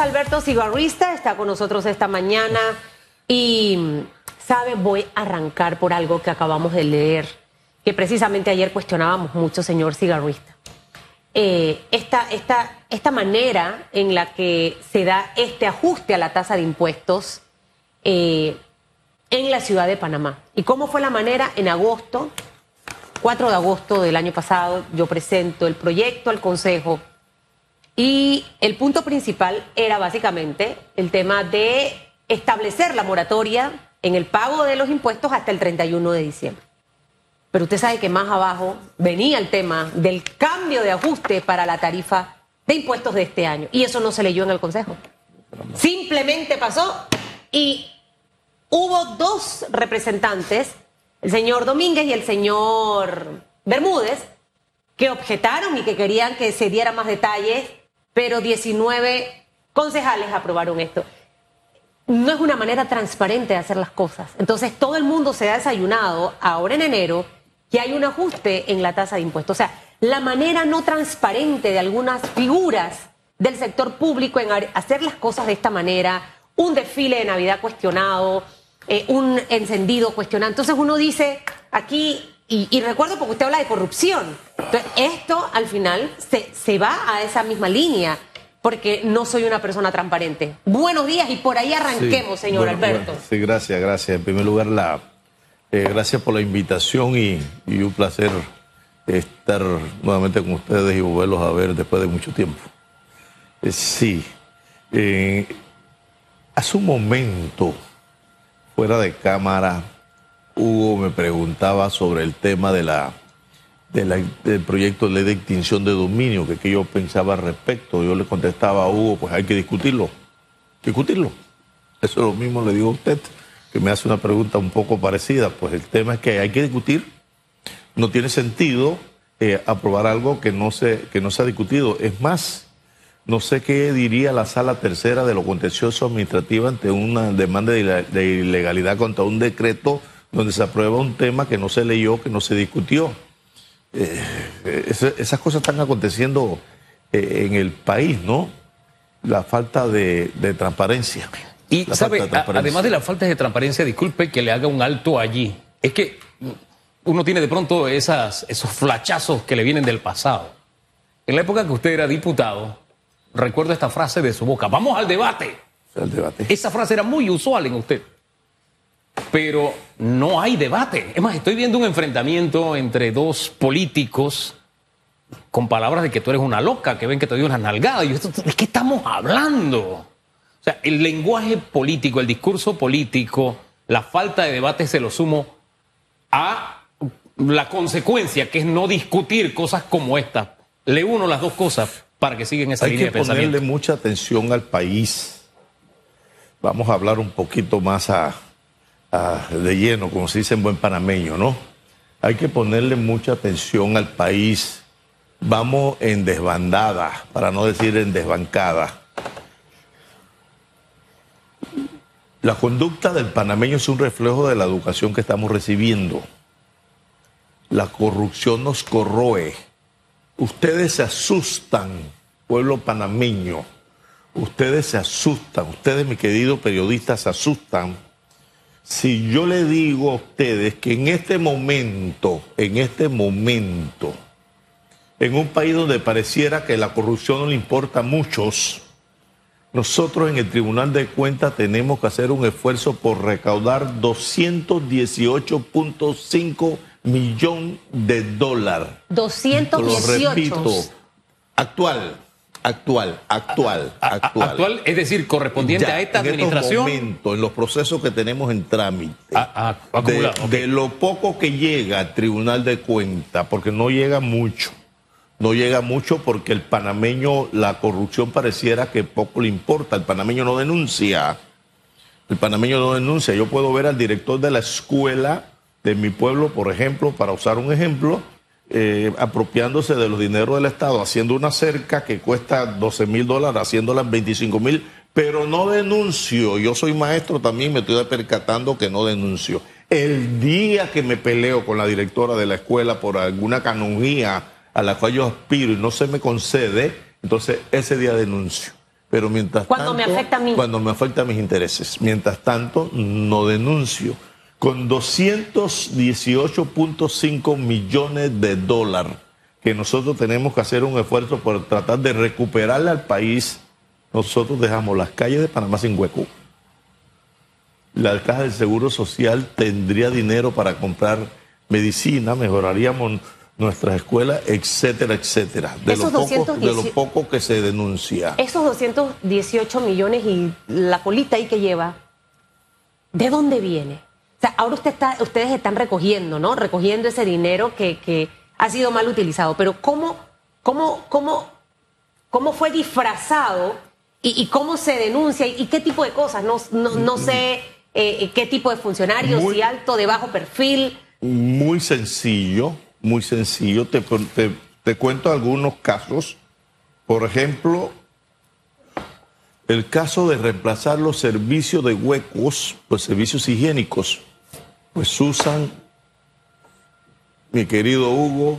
Alberto Cigarrista, está con nosotros esta mañana y, sabe, voy a arrancar por algo que acabamos de leer, que precisamente ayer cuestionábamos mucho, señor Cigarrista. Eh, esta, esta, esta manera en la que se da este ajuste a la tasa de impuestos eh, en la ciudad de Panamá. ¿Y cómo fue la manera? En agosto, 4 de agosto del año pasado, yo presento el proyecto al Consejo y el punto principal era básicamente el tema de establecer la moratoria en el pago de los impuestos hasta el 31 de diciembre. Pero usted sabe que más abajo venía el tema del cambio de ajuste para la tarifa de impuestos de este año. Y eso no se leyó en el Consejo. Simplemente pasó y hubo dos representantes, el señor Domínguez y el señor Bermúdez, que objetaron y que querían que se diera más detalles, pero 19 concejales aprobaron esto. No es una manera transparente de hacer las cosas. Entonces todo el mundo se ha desayunado ahora en enero que hay un ajuste en la tasa de impuestos. O sea, la manera no transparente de algunas figuras del sector público en hacer las cosas de esta manera, un desfile de Navidad cuestionado, eh, un encendido cuestionado. Entonces uno dice aquí, y, recuerdo porque usted habla de corrupción, Entonces, esto al final se, se va a esa misma línea porque no soy una persona transparente. Buenos días y por ahí arranquemos, señor Alberto. sí, gracias, gracias. En primer lugar, la, eh, gracias por la invitación y, un placer estar nuevamente con ustedes y volverlos a ver después de mucho tiempo. Eh, sí, eh, hace un momento, fuera de cámara, Hugo me preguntaba sobre el tema de la, del proyecto de ley de extinción de dominio, que, que yo pensaba al respecto. Yo le contestaba a Hugo, pues hay que discutirlo, discutirlo. Eso es lo mismo le digo a usted que me hace una pregunta un poco parecida. Pues el tema es que hay que discutir. No tiene sentido eh, aprobar algo que no, se, que no se ha discutido. Es más, no sé qué diría la sala tercera de lo contencioso administrativo ante una demanda de ilegalidad contra un decreto donde se aprueba un tema que no se leyó, que no se discutió. Eh, esas cosas están aconteciendo eh, en el país, ¿no? La falta de transparencia. Y sabe, además de la falta de transparencia, disculpe que le haga un alto allí. Es que uno tiene de pronto esas, esos flachazos que le vienen del pasado. En la época que usted era diputado, recuerdo esta frase de su boca, vamos al debate. Al debate. Esa frase era muy usual en usted. Pero no hay debate. Es más, estoy viendo un enfrentamiento entre dos políticos con palabras de que tú eres una loca, que ven que te dio una nalgada. Y yo, ¿de qué estamos hablando? O sea, el lenguaje político, el discurso político, la falta de debate se lo sumo a la consecuencia, que es no discutir cosas como esta. Le uno las dos cosas para que sigan esa línea de pensamiento. Hay que ponerle mucha atención al país. Vamos a hablar un poquito más de lleno, como se dice en buen panameño, ¿no? Hay que ponerle mucha atención al país. Vamos en desbandada, para no decir en desbancada. La conducta del panameño es un reflejo de la educación que estamos recibiendo. La corrupción nos corroe. Ustedes se asustan, pueblo panameño. Ustedes se asustan, ustedes, mi querido periodista, se asustan. Si yo le digo a ustedes que en este momento, en este momento, en un país donde pareciera que la corrupción no le importa a muchos, nosotros en el Tribunal de Cuentas tenemos que hacer un esfuerzo por recaudar 218.5 millones de dólares. 218. Lo repito, actual, actual, actual, actual. Actual, es decir, correspondiente a esta administración. En momento, en los procesos que tenemos en trámite, de, lo poco que llega al Tribunal de Cuentas, porque no llega mucho no llega mucho porque el panameño, la corrupción pareciera que poco le importa. El panameño no denuncia. El panameño no denuncia. Yo puedo ver al director de la escuela de mi pueblo, por ejemplo, para usar un ejemplo, eh, apropiándose de los dineros del Estado, haciendo una cerca que cuesta 12 mil dólares, haciéndola en 25 mil, pero no denuncio. Yo soy maestro también, me estoy percatando que no denuncio. El día que me peleo con la directora de la escuela por alguna canonía a la cual yo aspiro y no se me concede, entonces ese día denuncio. Pero mientras cuando me afecta a mí. Cuando me afecta a mis intereses. Mientras tanto, no denuncio. Con 218.5 millones de dólares que nosotros tenemos que hacer un esfuerzo por tratar de recuperarle al país, nosotros dejamos las calles de Panamá sin hueco. La caja del Seguro Social tendría dinero para comprar medicina, mejoraríamos nuestras escuelas, etcétera, etcétera. De, lo poco, de lo poco que se denuncia. Esos 218 millones y la colita ahí que lleva, ¿de dónde viene? O sea, ahora usted está, ustedes están recogiendo, ¿no? Recogiendo ese dinero que, que ha sido mal utilizado. Pero ¿cómo, cómo, cómo, cómo fue disfrazado y, cómo se denuncia y, qué tipo de cosas? No, no, sé eh, qué tipo de funcionarios, si alto, de bajo perfil. Muy sencillo, muy sencillo. Te, te, te cuento algunos casos. Por ejemplo, el caso de reemplazar los servicios de huecos, los servicios higiénicos, pues usan mi querido Hugo,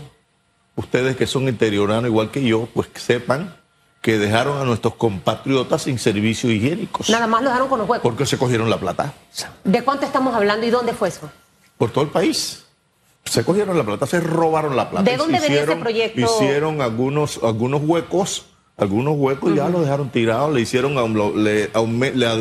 ustedes que son interioranos igual que yo, pues sepan que dejaron a nuestros compatriotas sin servicios higiénicos. Nada más lo dejaron con los huecos. Porque se cogieron la plata. ¿De cuánto estamos hablando y dónde fue eso? Por todo el país. Se cogieron la plata, se robaron la plata. ¿De dónde venía ese proyecto? Hicieron algunos, algunos huecos, algunos huecos ya los dejaron tirados, le hicieron, le,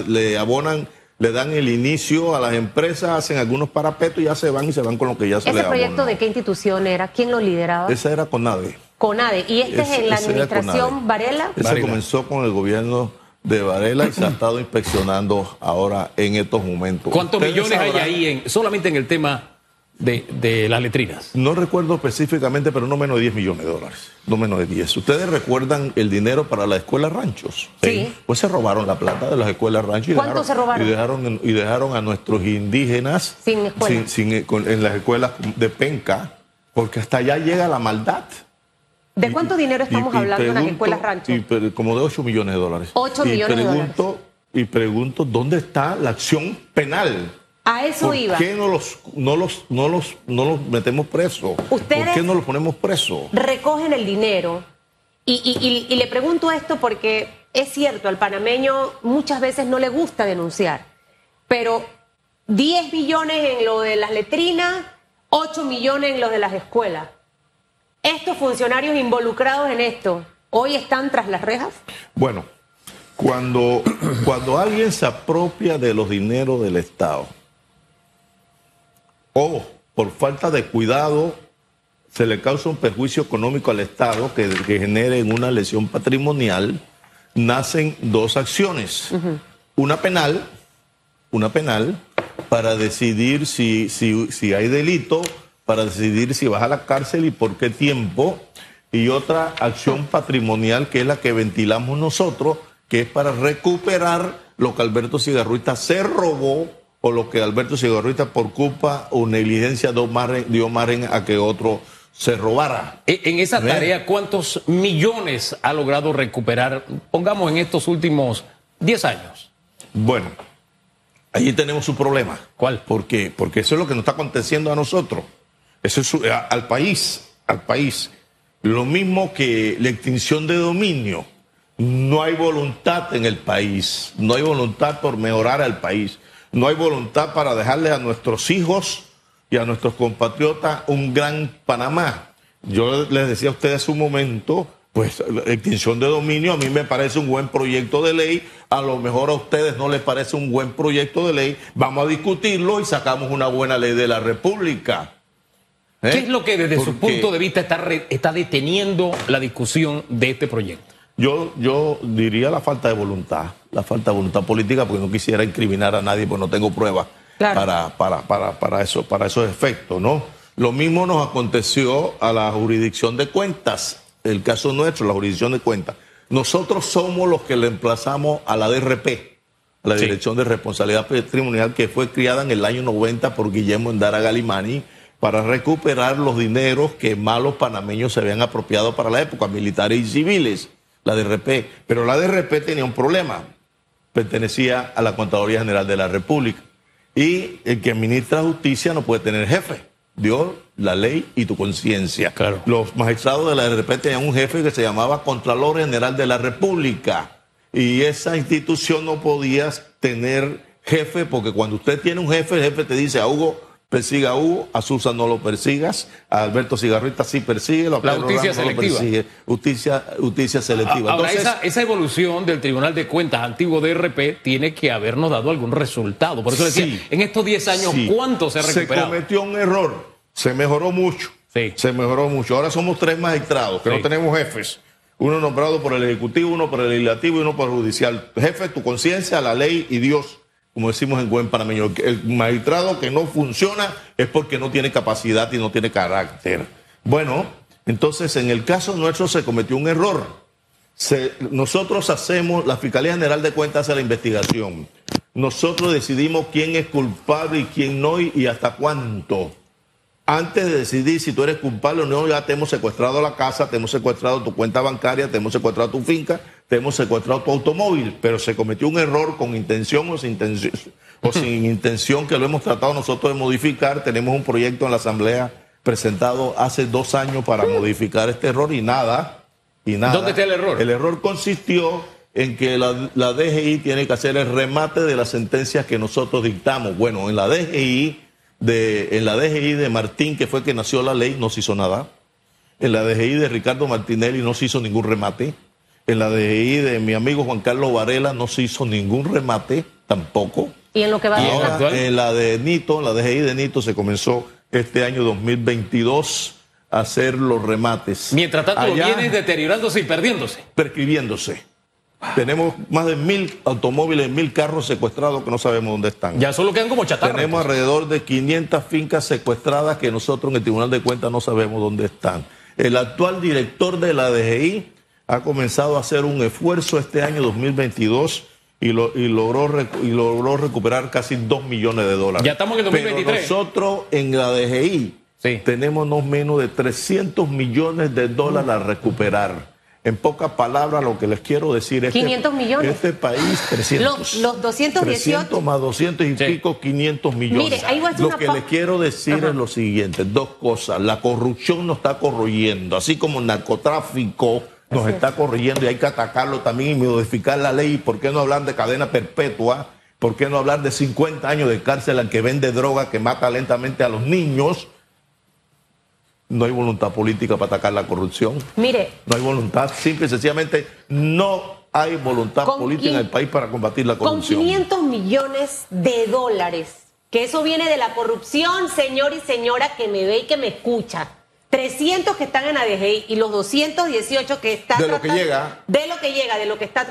le abonan le dan el inicio a las empresas, hacen algunos parapetos y ya se van y se van con lo que ya se ¿Ese proyecto de qué institución era? ¿Quién lo lideraba? Esa era CONADE. CONADE. ¿Y este es en la administración Varela? Ese comenzó con el gobierno de Varela y se ha estado inspeccionando ahora en estos momentos. ¿Cuántos millones hay ahí en, solamente en el tema de, las letrinas? No recuerdo específicamente, pero no menos de 10 millones de dólares. No menos de 10. ¿Ustedes recuerdan el dinero para las escuelas ranchos? Sí. Pues se robaron la plata de las escuelas ranchos. ¿Cuánto se robaron? Y dejaron, y dejaron a nuestros indígenas sin escuela. en las escuelas de penca, porque hasta allá llega la maldad. ¿De cuánto dinero estamos hablando en las escuelas ranchos? como de 8 millones de dólares. 8 millones de dólares. Y pregunto, ¿dónde está la acción penal? A eso ¿Por iba. ¿Por qué no los, no, los, no, los, no los metemos presos? ¿Por qué no los ponemos presos? Recogen el dinero. Y, y, le pregunto esto porque es cierto, al panameño muchas veces no le gusta denunciar. Pero 10 millones en lo de las letrinas, 8 millones en lo de las escuelas. ¿Estos funcionarios involucrados en esto hoy están tras las rejas? Bueno, cuando, cuando alguien se apropia de los dineros del Estado, o por falta de cuidado se le causa un perjuicio económico al Estado que, genere una lesión patrimonial, nacen dos acciones. Una penal, una penal para decidir si, si, si hay delito, para decidir si vas a la cárcel y por qué tiempo, y otra acción patrimonial que es la que ventilamos nosotros, que es para recuperar lo que Alberto Cigarruita se robó o lo que Alberto Cigarrita por culpa o negligencia dio margen, a que otro se robara. E, en esa tarea, ¿cuántos millones ha logrado recuperar, pongamos en estos últimos 10 años? Bueno, allí tenemos un problema. ¿Cuál? Porque, porque eso es lo que nos está aconteciendo a nosotros. Eso es al país, al país. Lo mismo que la extinción de dominio. No hay voluntad en el país, no hay voluntad por mejorar al país no hay voluntad para dejarle a nuestros hijos y a nuestros compatriotas un gran Panamá. Yo les decía a ustedes un momento, pues la extinción de dominio a mí me parece un buen proyecto de ley, a lo mejor a ustedes no les parece un buen proyecto de ley, vamos a discutirlo y sacamos una buena ley de la República. ¿Eh? ¿Qué es lo que desde su punto de vista está, está deteniendo la discusión de este proyecto? Yo, yo diría la falta de voluntad, la falta de voluntad política, porque no quisiera incriminar a nadie, pues no tengo pruebas para, para, para, para, eso, para esos efectos, ¿no? Lo mismo nos aconteció a la jurisdicción de cuentas, el caso nuestro, la jurisdicción de cuentas. Nosotros somos los que le emplazamos a la DRP, a la Dirección de Responsabilidad Patrimonial, que fue criada en el año 90 por Guillermo Endara Galimani, para recuperar los dineros que malos panameños se habían apropiado para la época, militares y civiles la DRP. Pero la DRP tenía un problema. Pertenecía a la Contaduría General de la República. Y el que administra justicia no puede tener jefe. Dios, la ley y tu conciencia. Claro. Los magistrados de la DRP tenían un jefe que se llamaba Contralor General de la República. y esa institución no podía tener jefe, porque cuando usted tiene un jefe, el jefe te dice a Hugo, persiga a Hugo, a Susan no lo persigas, a Alberto Cigarrita sí persigue, la justicia selectiva. Justicia, justicia selectiva. Ahora, esa, evolución del Tribunal de Cuentas antiguo DRP tiene que habernos dado algún resultado. Por eso decía, en estos 10 años, ¿cuánto se ha recuperado? Se cometió un error, se mejoró mucho. Se mejoró mucho. Ahora somos tres magistrados, que no tenemos jefes. Uno nombrado por el Ejecutivo, uno por el Legislativo y uno por el Judicial. Jefe, tu conciencia, la ley y Dios como decimos en buen panameño, el magistrado que no funciona es porque no tiene capacidad y no tiene carácter. Bueno, entonces en el caso nuestro se cometió un error. nosotros hacemos, la Fiscalía General de Cuentas hace la investigación. Nosotros decidimos quién es culpable y quién no y hasta cuánto antes de decidir si tú eres culpable o no, ya te hemos secuestrado la casa, te hemos secuestrado tu cuenta bancaria, te hemos secuestrado tu finca, te hemos secuestrado tu automóvil, pero se cometió un error con intención o sin intención, o sin intención que lo hemos tratado nosotros de modificar. Tenemos un proyecto en la Asamblea presentado hace dos años para modificar este error y nada, y nada. ¿Dónde está el error? El error consistió en que la, la DGI tiene que hacer el remate de las sentencias que nosotros dictamos. Bueno, en la DGI de, en la DGI de Martín, que fue que nació la ley, no se hizo nada. En la DGI de Ricardo Martinelli no se hizo ningún remate. En la DGI de mi amigo Juan Carlos Varela no se hizo ningún remate tampoco. ¿Y en lo que va a En la de Nito, en la DGI de Nito se comenzó este año 2022 a hacer los remates. Mientras tanto, viene deteriorándose y perdiéndose. Prescribiéndose. Tenemos más de mil automóviles, mil carros secuestrados que no sabemos dónde están. Ya solo quedan como chatarra. Tenemos alrededor de 500 fincas secuestradas que nosotros en el Tribunal de Cuentas no sabemos dónde están. El actual director de la DGI ha comenzado a hacer un esfuerzo este año 2022 y, lo, y, logró, y logró recuperar casi 2 millones de dólares. Ya estamos en el 2023. Pero nosotros en la DGI tenemos no menos de 300 millones de dólares a recuperar. En pocas palabras, lo que les quiero decir es 500 millones. Este país, 300. Los, los 218. 300 más 200 y pico, 500 millones. Mire, ahí va a Lo que les quiero decir es lo siguiente: dos cosas. La corrupción nos está corroyendo, así como el narcotráfico nos está corriendo y hay que atacarlo también y modificar la ley. ¿Por qué no hablar de cadena perpetua? ¿Por qué no hablar de 50 años de cárcel al que vende droga, que mata lentamente a los niños? no hay voluntad política para atacar la corrupción. Mire. No hay voluntad, simple y sencillamente no hay voluntad política en el país para combatir la corrupción. Con 500 millones de dólares, que eso viene de la corrupción, señor y señora que me ve y que me escucha. 300 que están en ADGI y los 218 que están... De lo que llega. De lo que llega, de lo que está...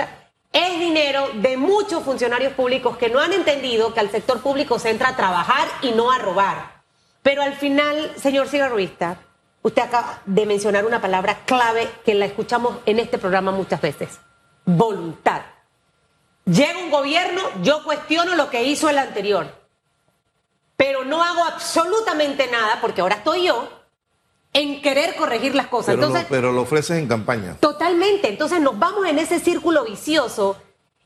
Es dinero de muchos funcionarios públicos que no han entendido que al sector público se entra a trabajar y no a robar. Pero al final, señor Cigarruista, Usted acaba de mencionar una palabra clave que la escuchamos en este programa muchas veces. Voluntad. Llega un gobierno, yo cuestiono lo que hizo el anterior, pero no hago absolutamente nada, porque ahora estoy yo, en querer corregir las cosas. Pero, Entonces, pero lo ofreces en campaña. Totalmente. Entonces nos vamos en ese círculo vicioso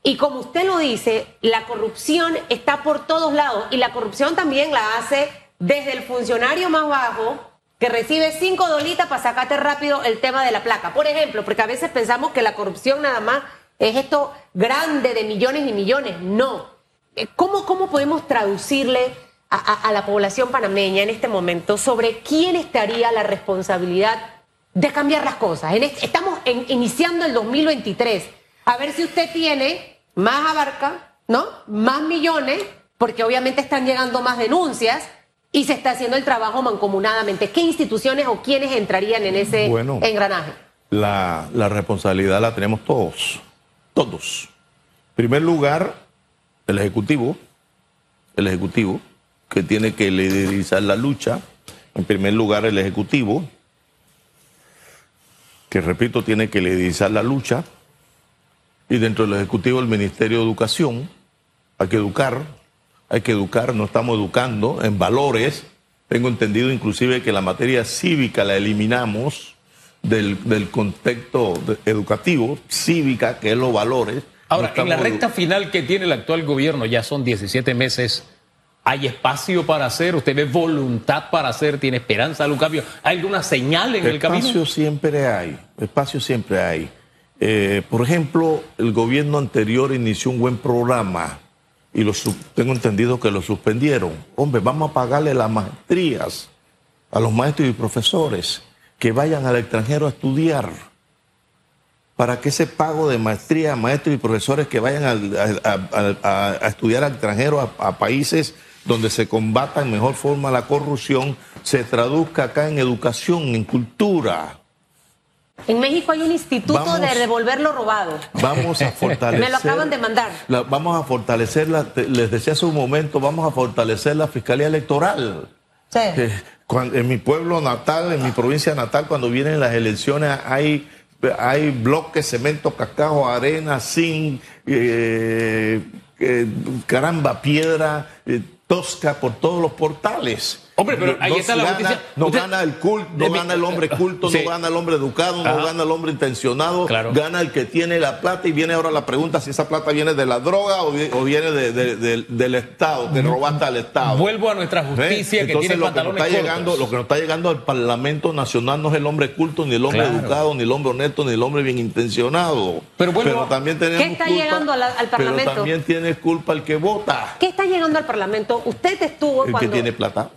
y como usted lo dice, la corrupción está por todos lados y la corrupción también la hace desde el funcionario más bajo que recibe cinco dolitas para sacarte rápido el tema de la placa. Por ejemplo, porque a veces pensamos que la corrupción nada más es esto grande de millones y millones. No. Eh, ¿Cómo, cómo podemos traducirle a, la población panameña en este momento sobre quién estaría la responsabilidad de cambiar las cosas? estamos iniciando el 2023. A ver si usted tiene más abarca, ¿no? Más millones, porque obviamente están llegando más denuncias y se está haciendo el trabajo mancomunadamente. ¿Qué instituciones o quiénes entrarían en ese engranaje? La, la, responsabilidad la tenemos todos, todos. En primer lugar, el Ejecutivo, el Ejecutivo, que tiene que liderizar la lucha. En primer lugar, el Ejecutivo, que repito, tiene que liderizar la lucha. Y dentro del Ejecutivo, el Ministerio de Educación, hay que educar, hay que educar, no estamos educando en valores. Tengo entendido inclusive que la materia cívica la eliminamos del, contexto educativo, cívica, que es los valores. Ahora, en la recta final que tiene el actual gobierno, ya son 17 meses, ¿hay espacio para hacer? ¿Usted ve voluntad para hacer? ¿Tiene esperanza de un cambio? ¿Hay alguna señal en el camino? Espacio siempre hay, espacio siempre hay. Eh, por ejemplo, el gobierno anterior inició un buen programa y lo, tengo entendido que lo suspendieron. Hombre, vamos a pagarle las maestrías a los maestros y profesores que vayan al extranjero a estudiar. Para que ese pago de maestría a maestros y profesores que vayan a, estudiar al extranjero, a, países donde se combata en mejor forma la corrupción, se traduzca acá en educación, en cultura. En México hay un instituto de devolver lo robado. Vamos a fortalecer. Me lo acaban de mandar. vamos a fortalecer, les decía hace un momento, vamos a fortalecer la fiscalía electoral. Sí. Eh, en mi pueblo natal, en mi provincia natal, cuando vienen las elecciones, hay, hay bloques, cemento, cacao, arena, zinc, eh, eh, caramba, piedra, tosca por todos los portales. Hombre, pero ahí está la gana, No gana el culto, no gana el hombre culto, no gana el hombre educado, no gana el hombre intencionado, gana el que tiene la plata y viene ahora la pregunta si esa plata viene de la droga o, viene del Estado, que robaste al Estado. Vuelvo a nuestra justicia que tiene lo que, está llegando, lo que nos está llegando al Parlamento Nacional no es el hombre culto, ni el hombre educado, ni el hombre honesto, ni el hombre bien intencionado. Pero, también tenemos ¿Qué está llegando al, Parlamento? Pero también tiene culpa el que vota. ¿Qué está llegando al Parlamento? Usted estuvo el que tiene plata.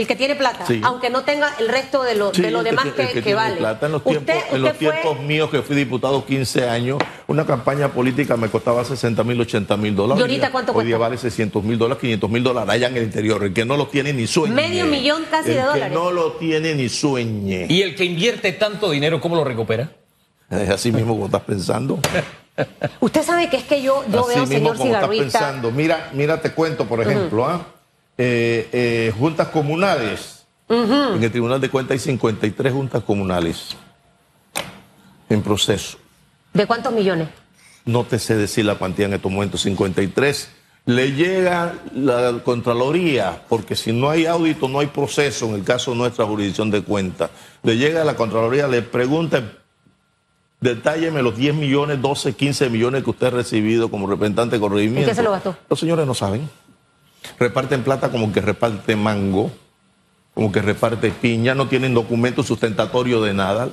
El que tiene plata, aunque no tenga el resto de lo, de lo demás que, vale. Plata. En los, tiempos, en los tiempos míos que fui diputado 15 años, una campaña política me costaba 60 mil, 80 mil dólares. ¿Y ahorita cuánto Hoy día vale 600 mil dólares, 500 mil dólares allá en el interior. El que no lo tiene ni sueñe. Medio millón casi de dólares. El que no lo tiene ni sueñe. ¿Y el que invierte tanto dinero, cómo lo recupera? Es así mismo como estás pensando. Usted sabe que es que yo, yo veo, señor como Estás pensando. Mira, mira, te cuento, por ejemplo, ¿ah? Eh, eh, juntas comunales. En el Tribunal de Cuentas hay 53 juntas comunales en proceso. ¿De cuántos millones? No te sé decir la cuantía en estos momentos, 53. Le llega la Contraloría, porque si no hay audito, no hay proceso, en el caso de nuestra jurisdicción de cuentas. Le llega a la Contraloría, le pregunta, detálleme los 10 millones, 12, 15 millones que usted ha recibido como representante de corregimiento. qué se lo gastó? Los señores no saben reparten plata como que reparte mango, como que reparte piña, no tienen documento sustentatorio de nada.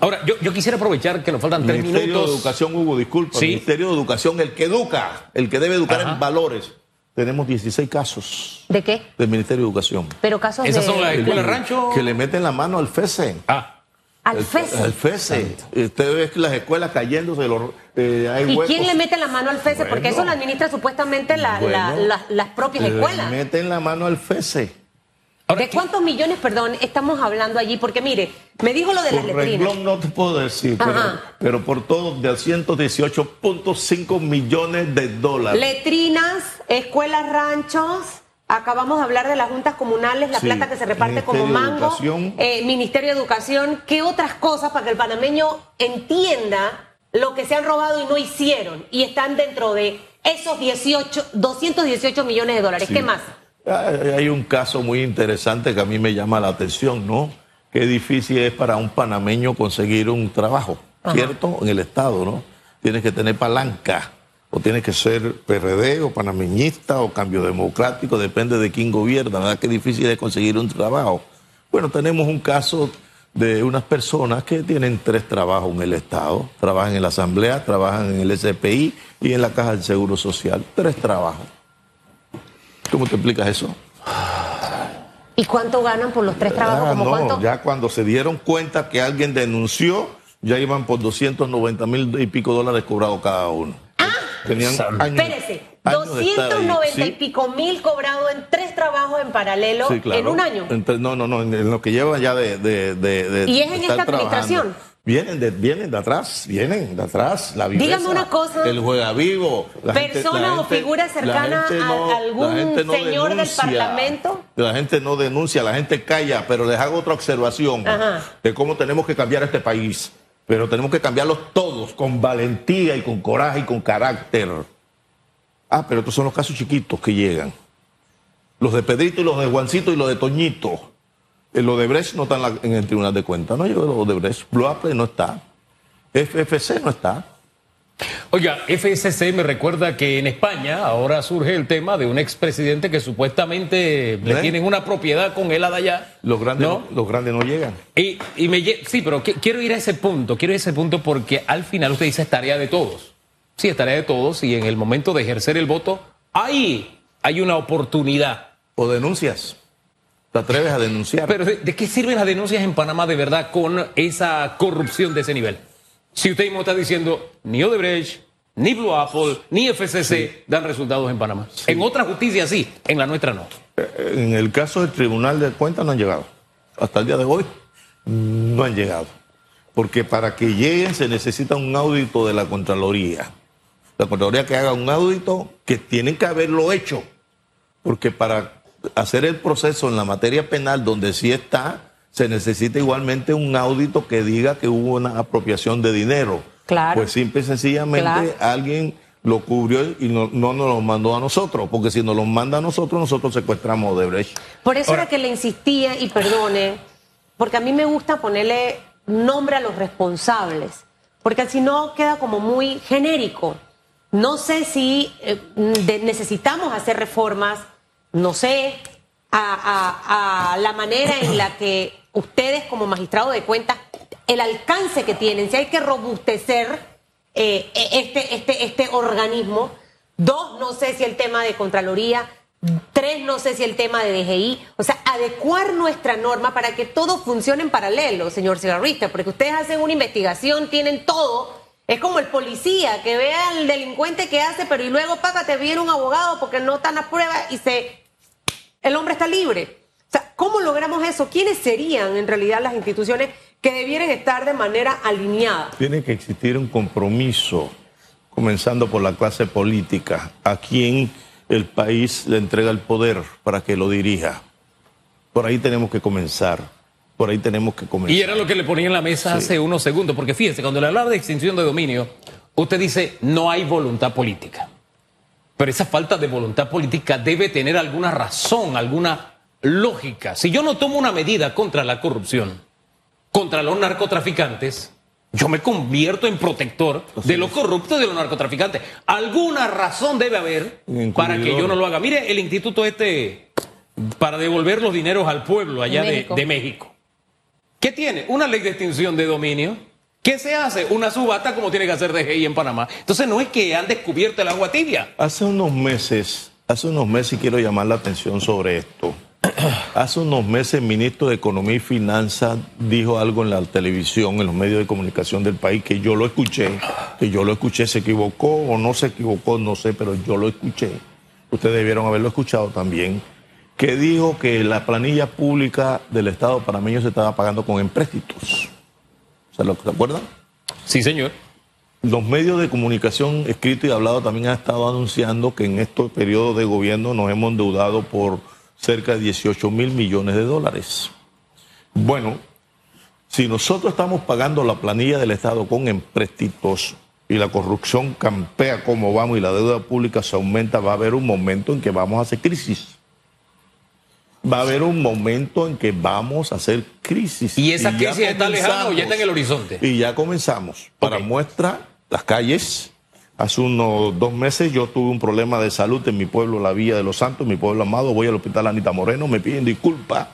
Ahora, yo, quisiera aprovechar que nos faltan tres minutos. Ministerio de Educación, Hugo, disculpa. Ministerio de Educación, el que educa, el que debe educar en valores. Tenemos 16 casos. ¿De qué? Del Ministerio de Educación. Pero casos ¿Esas son las escuelas rancho? Que le meten la mano al FESE. Ah. Al FESE. Al FESE. Usted ve las escuelas cayéndose. Eh, ¿Y quién le mete la mano al FESE? Porque eso lo administra supuestamente las propias escuelas. Le meten la mano al FESE. ¿De cuántos millones, perdón, estamos hablando allí? Porque mire, me dijo lo de las letrinas. no te puedo decir, pero, por todo de 118.5 millones de dólares. Letrinas, escuelas, ranchos. Acabamos de hablar de las juntas comunales, la plata que se reparte como mango, eh, Ministerio de Educación. ¿Qué otras cosas para que el panameño entienda lo que se han robado y no hicieron y están dentro de esos 18, 218 millones de dólares? ¿Qué más? Hay un caso muy interesante que a mí me llama la atención, ¿no? Qué difícil es para un panameño conseguir un trabajo, ¿cierto? En el Estado, ¿no? Tienes que tener palanca o tienes que ser PRD o panameñista o cambio democrático, depende de quién gobierna, ¿verdad? Qué difícil es conseguir un trabajo. Bueno, tenemos un caso de unas personas que tienen tres trabajos en el Estado, trabajan en la Asamblea, trabajan en el SPI y en la Caja del Seguro Social. Tres trabajos. ¿Cómo te explicas eso? ¿Y cuánto ganan por los tres trabajos? Ah, no, ya cuando se dieron cuenta que alguien denunció, ya iban por 290 mil y pico dólares cobrados cada uno. Tenían Espérese, 290 y pico mil cobrado en tres trabajos en paralelo en un año. no, no, no, en lo que llevan ya de. de, ¿Y es en esta administración? Vienen de, vienen de atrás, vienen de atrás. La Dígame una cosa. El juega vivo. persona o figura cercana a algún señor del Parlamento. La gente no denuncia, la gente calla, pero les hago otra observación de cómo tenemos que cambiar este país. Pero tenemos que cambiarlos todos con valentía y con coraje y con carácter. Ah, pero estos son los casos chiquitos que llegan. Los de Pedrito y los de Juancito y los de Toñito. El Odebrecht no está en, el Tribunal de Cuentas. No llegó el Odebrecht. Blue Apple no está. FFC no está. Oiga, FSC me recuerda que en España ahora surge el tema de un expresidente que supuestamente le ¿Eh? tienen una propiedad con él allá. Los grandes no, los grandes no llegan. Y, y me, sí, pero quiero ir a ese punto, quiero ir a ese punto porque al final usted dice es tarea de todos. Sí, es tarea de todos y en el momento de ejercer el voto, ahí hay una oportunidad. O denuncias. ¿Te atreves a denunciar? Pero ¿de, qué sirven las denuncias en Panamá de verdad con esa corrupción de ese nivel? Si usted mismo está diciendo, ni Odebrecht, ni Blue Apple, ni FCC dan resultados en Panamá. En otra justicia sí, en la nuestra no. Eh, en el caso del Tribunal de Cuentas no han llegado. Hasta el día de hoy no han llegado. Porque para que lleguen se necesita un audito de la Contraloría. La Contraloría que haga un audito que tienen que haberlo hecho. Porque para hacer el proceso en la materia penal donde sí está, se necesita igualmente un audito que diga que hubo una apropiación de dinero. Claro. Pues simple y sencillamente alguien lo cubrió y no, nos lo mandó a nosotros, porque si nos lo manda a nosotros, nosotros secuestramos de Brecht. Por eso era que le insistía, y perdone, porque a mí me gusta ponerle nombre a los responsables, porque si no queda como muy genérico. No sé si eh, necesitamos hacer reformas no sé, a, la manera en la que ustedes como magistrados de cuentas, el alcance que tienen, si hay que robustecer eh, este, este, este organismo. Dos, no sé si el tema de Contraloría. Tres, no sé si el tema de DGI. O sea, adecuar nuestra norma para que todo funcione en paralelo, señor cigarrista, porque ustedes hacen una investigación, tienen todo. Es como el policía que ve al delincuente que hace, pero y luego págate viene un abogado porque no están las pruebas y se el hombre está libre. ¿Cómo logramos eso? ¿Quiénes serían en realidad las instituciones que debieran estar de manera alineada? Tiene que existir un compromiso, comenzando por la clase política, a quien el país le entrega el poder para que lo dirija. Por ahí tenemos que comenzar. Por ahí tenemos que comenzar. Y era lo que le ponía en la mesa hace unos segundos, porque fíjese, cuando le hablaba de extinción de dominio, usted dice no hay voluntad política. Pero esa falta de voluntad política debe tener alguna razón, alguna lógica. Si yo no tomo una medida contra la corrupción, contra los narcotraficantes, yo me convierto en protector de lo corrupto de los narcotraficantes. Alguna razón debe haber para que yo no lo haga. Mire, el instituto este para devolver los dineros al pueblo allá de, de México. ¿Qué tiene? Una ley de extinción de dominio ¿Qué se hace? Una subasta como tiene que hacer DGI en Panamá. Entonces no es que han descubierto el agua tibia. Hace unos meses, hace unos meses quiero llamar la atención sobre esto. Hace unos meses el ministro de Economía y Finanzas dijo algo en la televisión, en los medios de comunicación del país, que yo lo escuché, que yo lo escuché, se equivocó o no se equivocó, no sé, pero yo lo escuché. Ustedes debieron haberlo escuchado también, que dijo que la planilla pública del Estado panameño se estaba pagando con empréstitos. ¿Se lo acuerdan? Sí, señor. Los medios de comunicación escrito y hablado también han estado anunciando que en estos periodos de gobierno nos hemos endeudado por cerca de 18 mil millones de dólares. Bueno, si nosotros estamos pagando la planilla del Estado con empréstitos y la corrupción campea como vamos y la deuda pública se aumenta, va a haber un momento en que vamos a hacer crisis va a haber un momento en que vamos a hacer crisis. ¿Y esa crisis está lejana o ya está en el horizonte? Y ya comenzamos. Para muestra, las calles. Hace unos dos meses yo tuve un problema de salud en mi pueblo, la Villa de los Santos, mi pueblo amado. Voy al hospital Anita Moreno, me piden disculpas.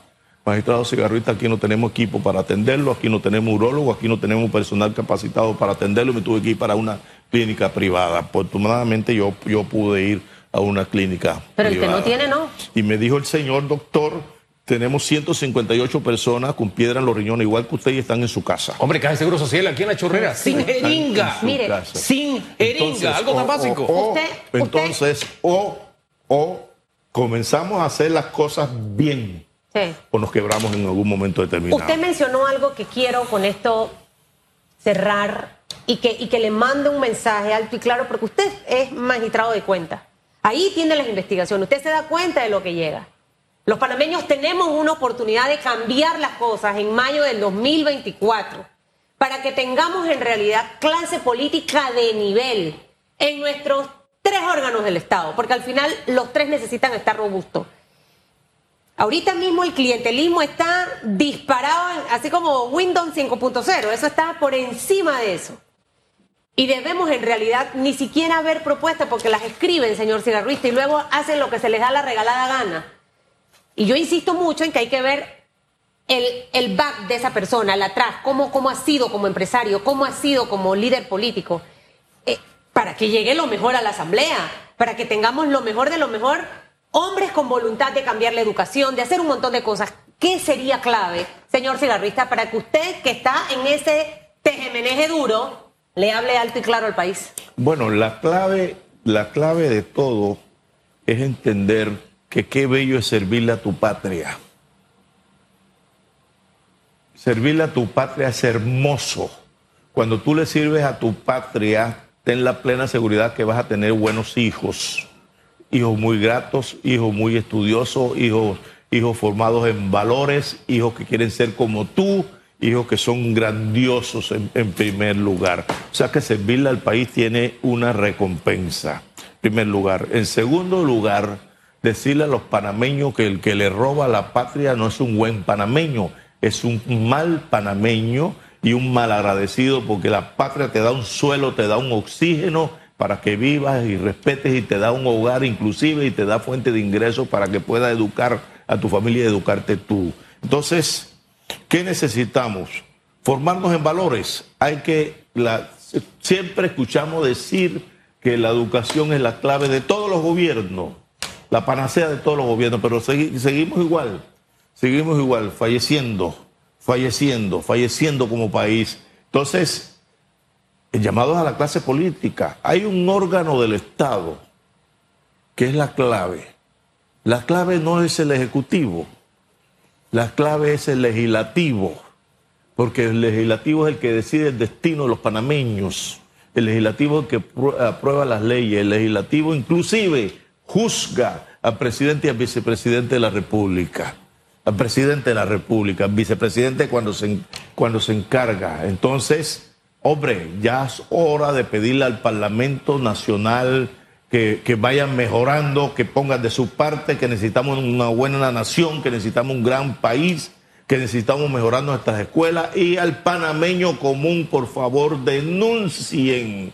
Magistrado cigarrista, aquí no tenemos equipo para atenderlo, aquí no tenemos urólogo, aquí no tenemos personal capacitado para atenderlo. Me tuve que ir para una clínica privada. Afortunadamente yo, yo pude ir a una clínica. Pero el que no tiene, no. Y me dijo el señor doctor, tenemos 158 personas con piedra en los riñones, igual que ustedes están en su casa. Hombre, Caja de Seguro Social aquí en la chorrera, sin jeringa. Mire, sin jeringa, algo tan básico. usted, entonces, o, o comenzamos a hacer las cosas bien. O nos quebramos en algún momento determinado. Usted mencionó algo que quiero con esto cerrar y que, y que le mande un mensaje alto y claro, porque usted es magistrado de cuentas. Ahí tiene las investigaciones. Usted se da cuenta de lo que llega. Los panameños tenemos una oportunidad de cambiar las cosas en mayo del 2024 para que tengamos en realidad clase política de nivel en nuestros tres órganos del Estado, porque al final los tres necesitan estar robustos. Ahorita mismo el clientelismo está disparado, así como Windows 5.0, eso está por encima de eso. Y debemos en realidad ni siquiera ver propuestas porque las escriben, señor cigarrista, y luego hacen lo que se les da la regalada gana. Y yo insisto mucho en que hay que ver el, el back de esa persona, el atrás, cómo, cómo ha sido como empresario, cómo ha sido como líder político, eh, para que llegue lo mejor a la asamblea, para que tengamos lo mejor de lo mejor, hombres con voluntad de cambiar la educación, de hacer un montón de cosas. ¿Qué sería clave, señor cigarrista, para que usted que está en ese tejemeneje duro, le hable alto y claro al país? Bueno, la clave, la clave de todo es entender que qué bello es servirle a tu patria. Servirle a tu patria es hermoso. Cuando tú le sirves a tu patria, ten la plena seguridad que vas a tener buenos hijos. Hijos muy gratos, hijos muy estudiosos, hijos, hijos formados en valores, hijos que quieren ser como tú, hijos que son grandiosos en, primer lugar. O sea que servirle al país tiene una recompensa, en primer lugar. En segundo lugar, decirle a los panameños que el que le roba la patria no es un buen panameño, es un mal panameño y un mal agradecido porque la patria te da un suelo, te da un oxígeno para que vivas y respetes y te da un hogar inclusive y te da fuente de ingresos para que puedas educar a tu familia y educarte tú. Entonces, ¿Qué necesitamos? Formarnos en valores. Hay que, siempre escuchamos decir que la educación es la clave de todos los gobiernos, la panacea de todos los gobiernos, pero seguimos igual, seguimos igual, falleciendo, falleciendo, falleciendo como país. Entonces, llamados a la clase política, hay un órgano del Estado que es la clave. La clave no es el Ejecutivo. La clave es el legislativo, porque el legislativo es el que decide el destino de los panameños. El legislativo es el que aprueba las leyes. El legislativo inclusive juzga al presidente y al vicepresidente de la República. Al presidente de la República, al vicepresidente cuando se, cuando se encarga. Entonces, hombre, ya es hora de pedirle al Parlamento Nacional que, vayan mejorando, que pongan de su parte, que necesitamos una buena nación, que necesitamos un gran país, que necesitamos mejorar nuestras escuelas y al panameño común, por favor, denuncien,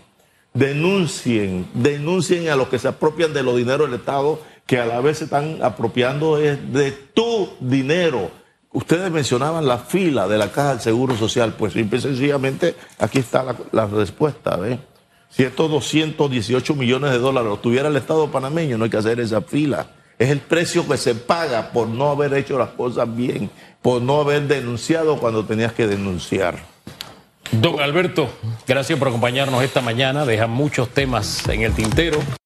denuncien, denuncien a los que se apropian de los dineros del Estado, que a la vez se están apropiando de tu dinero. Ustedes mencionaban la fila de la Caja del Seguro Social, pues simple y sencillamente aquí está la, respuesta, ¿ves? Si estos 218 millones de dólares los tuviera el Estado panameño, no hay que hacer esa fila. Es el precio que se paga por no haber hecho las cosas bien, por no haber denunciado cuando tenías que denunciar. Don Alberto, gracias por acompañarnos esta mañana. Deja muchos temas en el tintero.